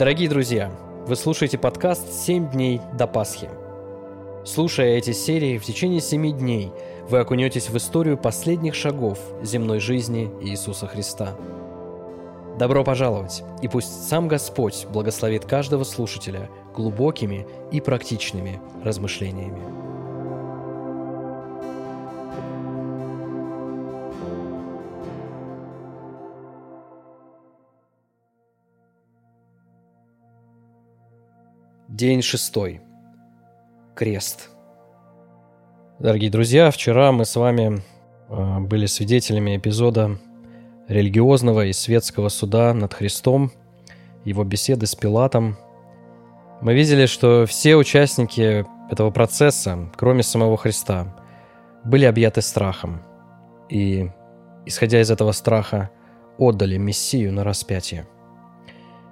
Дорогие друзья, вы слушаете подкаст «7 дней до Пасхи». Слушая эти серии, в течение семи дней вы окунетесь в историю последних шагов земной жизни Иисуса Христа. Добро пожаловать, и пусть сам Господь благословит каждого слушателя глубокими и практичными размышлениями. День шестой. Крест. Дорогие друзья, вчера мы с вами а, были свидетелями эпизода религиозного и светского суда над Христом, его беседы с Пилатом. Мы видели, что все участники этого процесса, кроме самого Христа, были объяты страхом и, исходя из этого страха, отдали Мессию на распятие.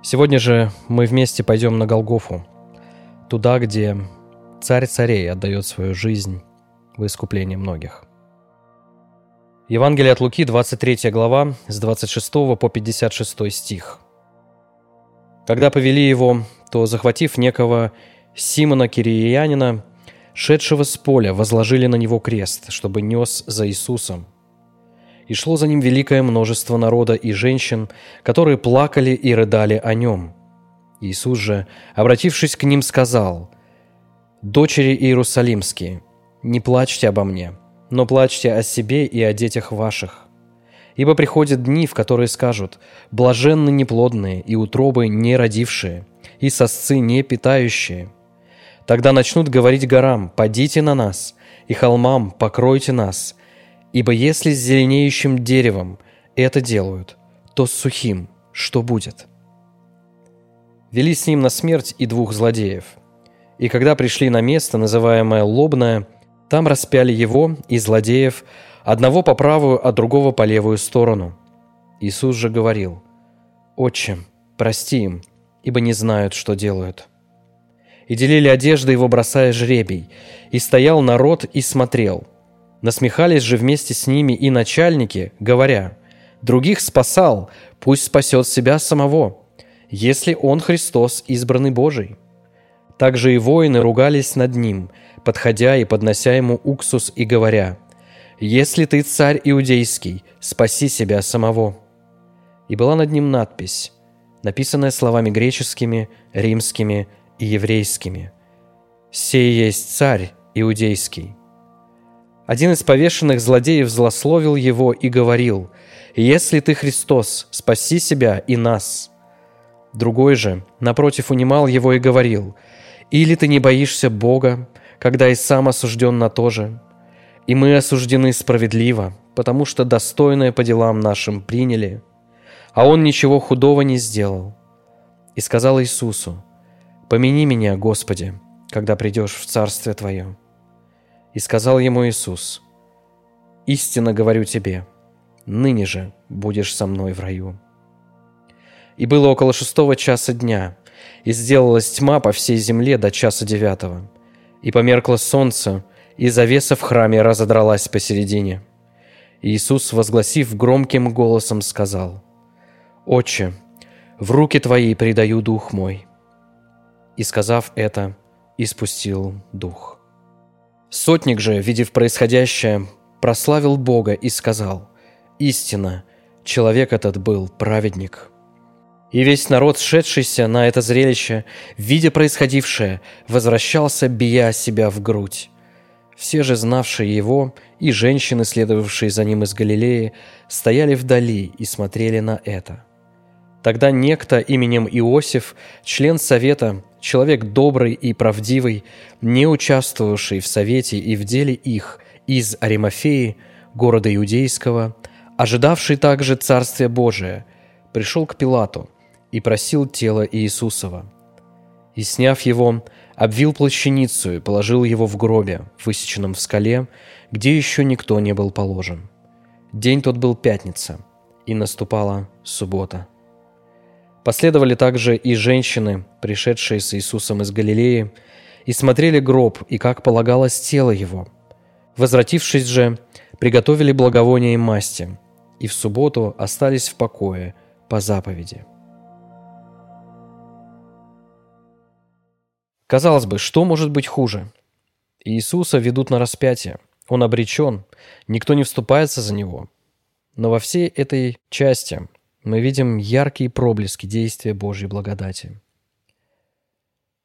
Сегодня же мы вместе пойдем на Голгофу – туда, где царь царей отдает свою жизнь в искупление многих. Евангелие от Луки, 23 глава, с 26 по 56 стих. Когда повели его, то, захватив некого Симона Кириянина, шедшего с поля, возложили на него крест, чтобы нес за Иисусом. И шло за ним великое множество народа и женщин, которые плакали и рыдали о нем – Иисус же, обратившись к ним, сказал, «Дочери Иерусалимские, не плачьте обо мне, но плачьте о себе и о детях ваших. Ибо приходят дни, в которые скажут, блаженны неплодные и утробы не родившие, и сосцы не питающие. Тогда начнут говорить горам, падите на нас, и холмам, покройте нас. Ибо если с зеленеющим деревом это делают, то с сухим что будет?» Вели с ним на смерть и двух злодеев. И когда пришли на место, называемое Лобное, там распяли его и злодеев, одного по правую, а другого по левую сторону. Иисус же говорил, «Отче, прости им, ибо не знают, что делают». И делили одежды его, бросая жребий, и стоял народ и смотрел. Насмехались же вместе с ними и начальники, говоря, «Других спасал, пусть спасет себя самого» если он Христос, избранный Божий. Также и воины ругались над ним, подходя и поднося ему уксус и говоря, «Если ты царь иудейский, спаси себя самого». И была над ним надпись, написанная словами греческими, римскими и еврейскими. «Сей есть царь иудейский». Один из повешенных злодеев злословил его и говорил, «Если ты Христос, спаси себя и нас». Другой же, напротив, унимал его и говорил, «Или ты не боишься Бога, когда и сам осужден на то же? И мы осуждены справедливо, потому что достойное по делам нашим приняли, а он ничего худого не сделал». И сказал Иисусу, «Помяни меня, Господи, когда придешь в Царствие Твое». И сказал ему Иисус, «Истинно говорю тебе, ныне же будешь со мной в раю». И было около шестого часа дня, и сделалась тьма по всей земле до часа девятого. И померкло солнце, и завеса в храме разодралась посередине. И Иисус, возгласив громким голосом, сказал, «Отче, в руки Твои предаю дух мой». И, сказав это, испустил дух. Сотник же, видев происходящее, прославил Бога и сказал, «Истина, человек этот был праведник». И весь народ, шедшийся на это зрелище, видя происходившее, возвращался, бия себя в грудь. Все же знавшие его и женщины, следовавшие за ним из Галилеи, стояли вдали и смотрели на это. Тогда некто именем Иосиф, член совета, человек добрый и правдивый, не участвовавший в совете и в деле их, из Аримафеи, города Иудейского, ожидавший также Царствия Божия, пришел к Пилату – и просил тело Иисусова. И, сняв его, обвил плащаницу и положил его в гробе, высеченном в скале, где еще никто не был положен. День тот был пятница, и наступала суббота. Последовали также и женщины, пришедшие с Иисусом из Галилеи, и смотрели гроб, и как полагалось тело его. Возвратившись же, приготовили благовония и масти, и в субботу остались в покое по заповеди. Казалось бы, что может быть хуже? Иисуса ведут на распятие. Он обречен, никто не вступается за него. Но во всей этой части мы видим яркие проблески действия Божьей благодати.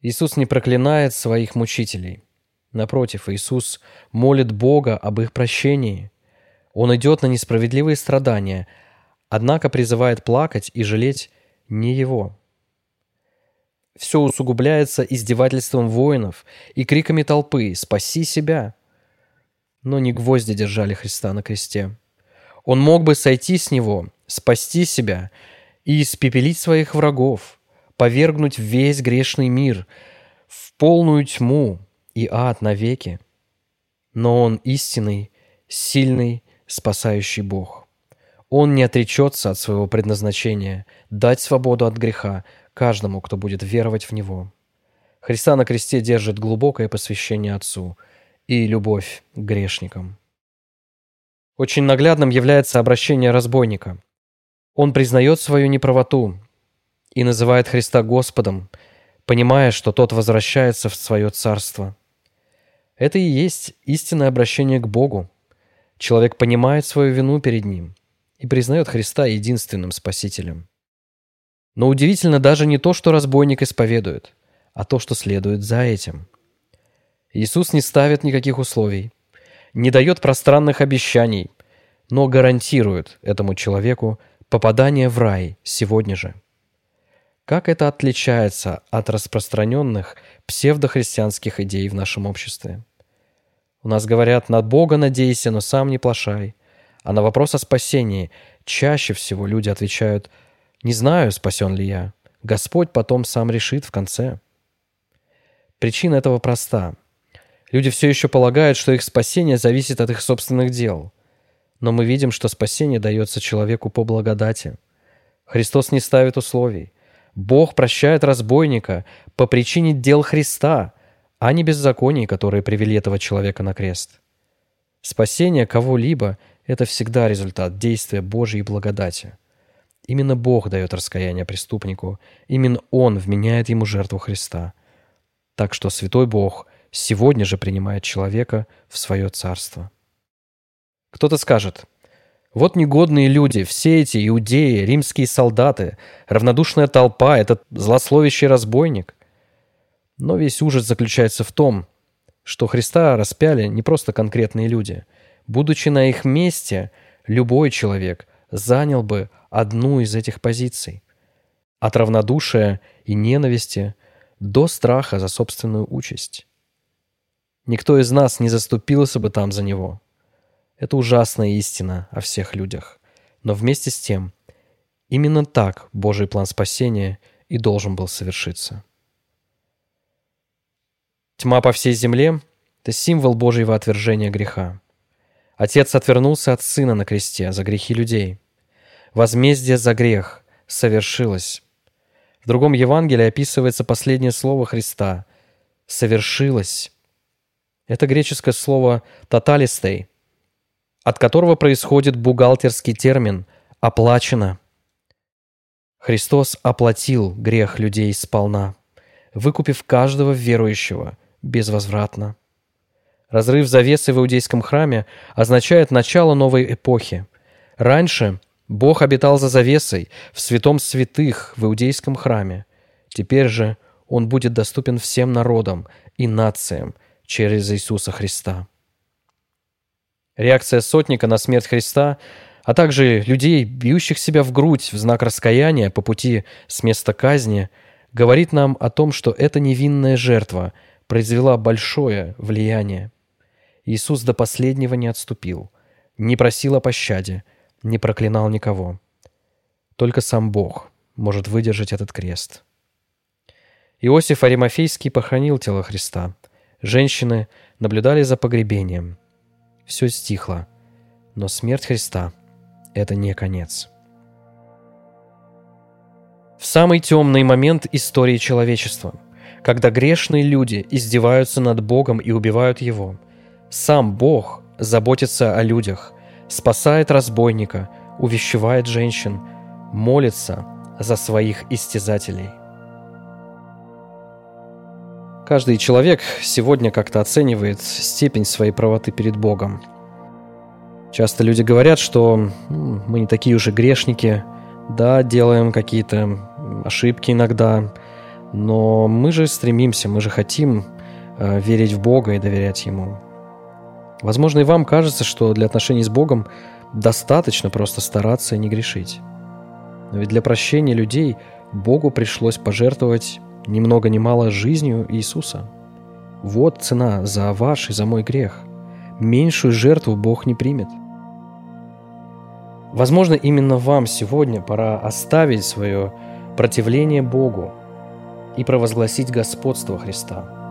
Иисус не проклинает своих мучителей. Напротив, Иисус молит Бога об их прощении. Он идет на несправедливые страдания, однако призывает плакать и жалеть не Его. Все усугубляется издевательством воинов и криками толпы «Спаси себя!». Но не гвозди держали Христа на кресте. Он мог бы сойти с него, спасти себя и испепелить своих врагов, повергнуть весь грешный мир в полную тьму и ад навеки. Но Он истинный, сильный, спасающий Бог. Он не отречется от своего предназначения дать свободу от греха каждому, кто будет веровать в Него. Христа на кресте держит глубокое посвящение Отцу и любовь к грешникам. Очень наглядным является обращение разбойника. Он признает свою неправоту и называет Христа Господом, понимая, что тот возвращается в свое царство. Это и есть истинное обращение к Богу. Человек понимает свою вину перед Ним и признает Христа единственным Спасителем. Но удивительно даже не то, что разбойник исповедует, а то, что следует за этим. Иисус не ставит никаких условий, не дает пространных обещаний, но гарантирует этому человеку попадание в рай сегодня же. Как это отличается от распространенных псевдохристианских идей в нашем обществе? У нас говорят «над Бога надейся, но сам не плашай». А на вопрос о спасении чаще всего люди отвечают «не знаю, спасен ли я». Господь потом сам решит в конце. Причина этого проста. Люди все еще полагают, что их спасение зависит от их собственных дел. Но мы видим, что спасение дается человеку по благодати. Христос не ставит условий. Бог прощает разбойника по причине дел Христа, а не беззаконий, которые привели этого человека на крест. Спасение кого-либо – это всегда результат действия Божьей благодати. Именно Бог дает раскаяние преступнику, именно Он вменяет ему жертву Христа. Так что Святой Бог – сегодня же принимает человека в свое царство. Кто-то скажет, вот негодные люди, все эти иудеи, римские солдаты, равнодушная толпа, этот злословящий разбойник. Но весь ужас заключается в том, что Христа распяли не просто конкретные люди. Будучи на их месте, любой человек занял бы одну из этих позиций. От равнодушия и ненависти до страха за собственную участь. Никто из нас не заступился бы там за него. Это ужасная истина о всех людях. Но вместе с тем, именно так Божий план спасения и должен был совершиться. Тьма по всей земле – это символ Божьего отвержения греха. Отец отвернулся от Сына на кресте за грехи людей. Возмездие за грех совершилось. В другом Евангелии описывается последнее слово Христа – «совершилось». Это греческое слово «тоталистей», от которого происходит бухгалтерский термин «оплачено». Христос оплатил грех людей сполна, выкупив каждого верующего безвозвратно. Разрыв завесы в иудейском храме означает начало новой эпохи. Раньше Бог обитал за завесой в святом святых в иудейском храме. Теперь же Он будет доступен всем народам и нациям через Иисуса Христа. Реакция сотника на смерть Христа, а также людей, бьющих себя в грудь в знак раскаяния по пути с места казни, говорит нам о том, что эта невинная жертва произвела большое влияние. Иисус до последнего не отступил, не просил о пощаде, не проклинал никого. Только сам Бог может выдержать этот крест. Иосиф Аримофейский похоронил тело Христа – Женщины наблюдали за погребением. Все стихло, но смерть Христа – это не конец. В самый темный момент истории человечества, когда грешные люди издеваются над Богом и убивают Его, сам Бог заботится о людях, спасает разбойника, увещевает женщин, молится за своих истязателей – Каждый человек сегодня как-то оценивает степень своей правоты перед Богом. Часто люди говорят, что мы не такие уже грешники, да, делаем какие-то ошибки иногда, но мы же стремимся, мы же хотим э, верить в Бога и доверять Ему. Возможно, и вам кажется, что для отношений с Богом достаточно просто стараться и не грешить. Но ведь для прощения людей Богу пришлось пожертвовать ни много ни мало жизнью Иисуса. Вот цена за ваш и за мой грех. Меньшую жертву Бог не примет. Возможно, именно вам сегодня пора оставить свое противление Богу и провозгласить господство Христа –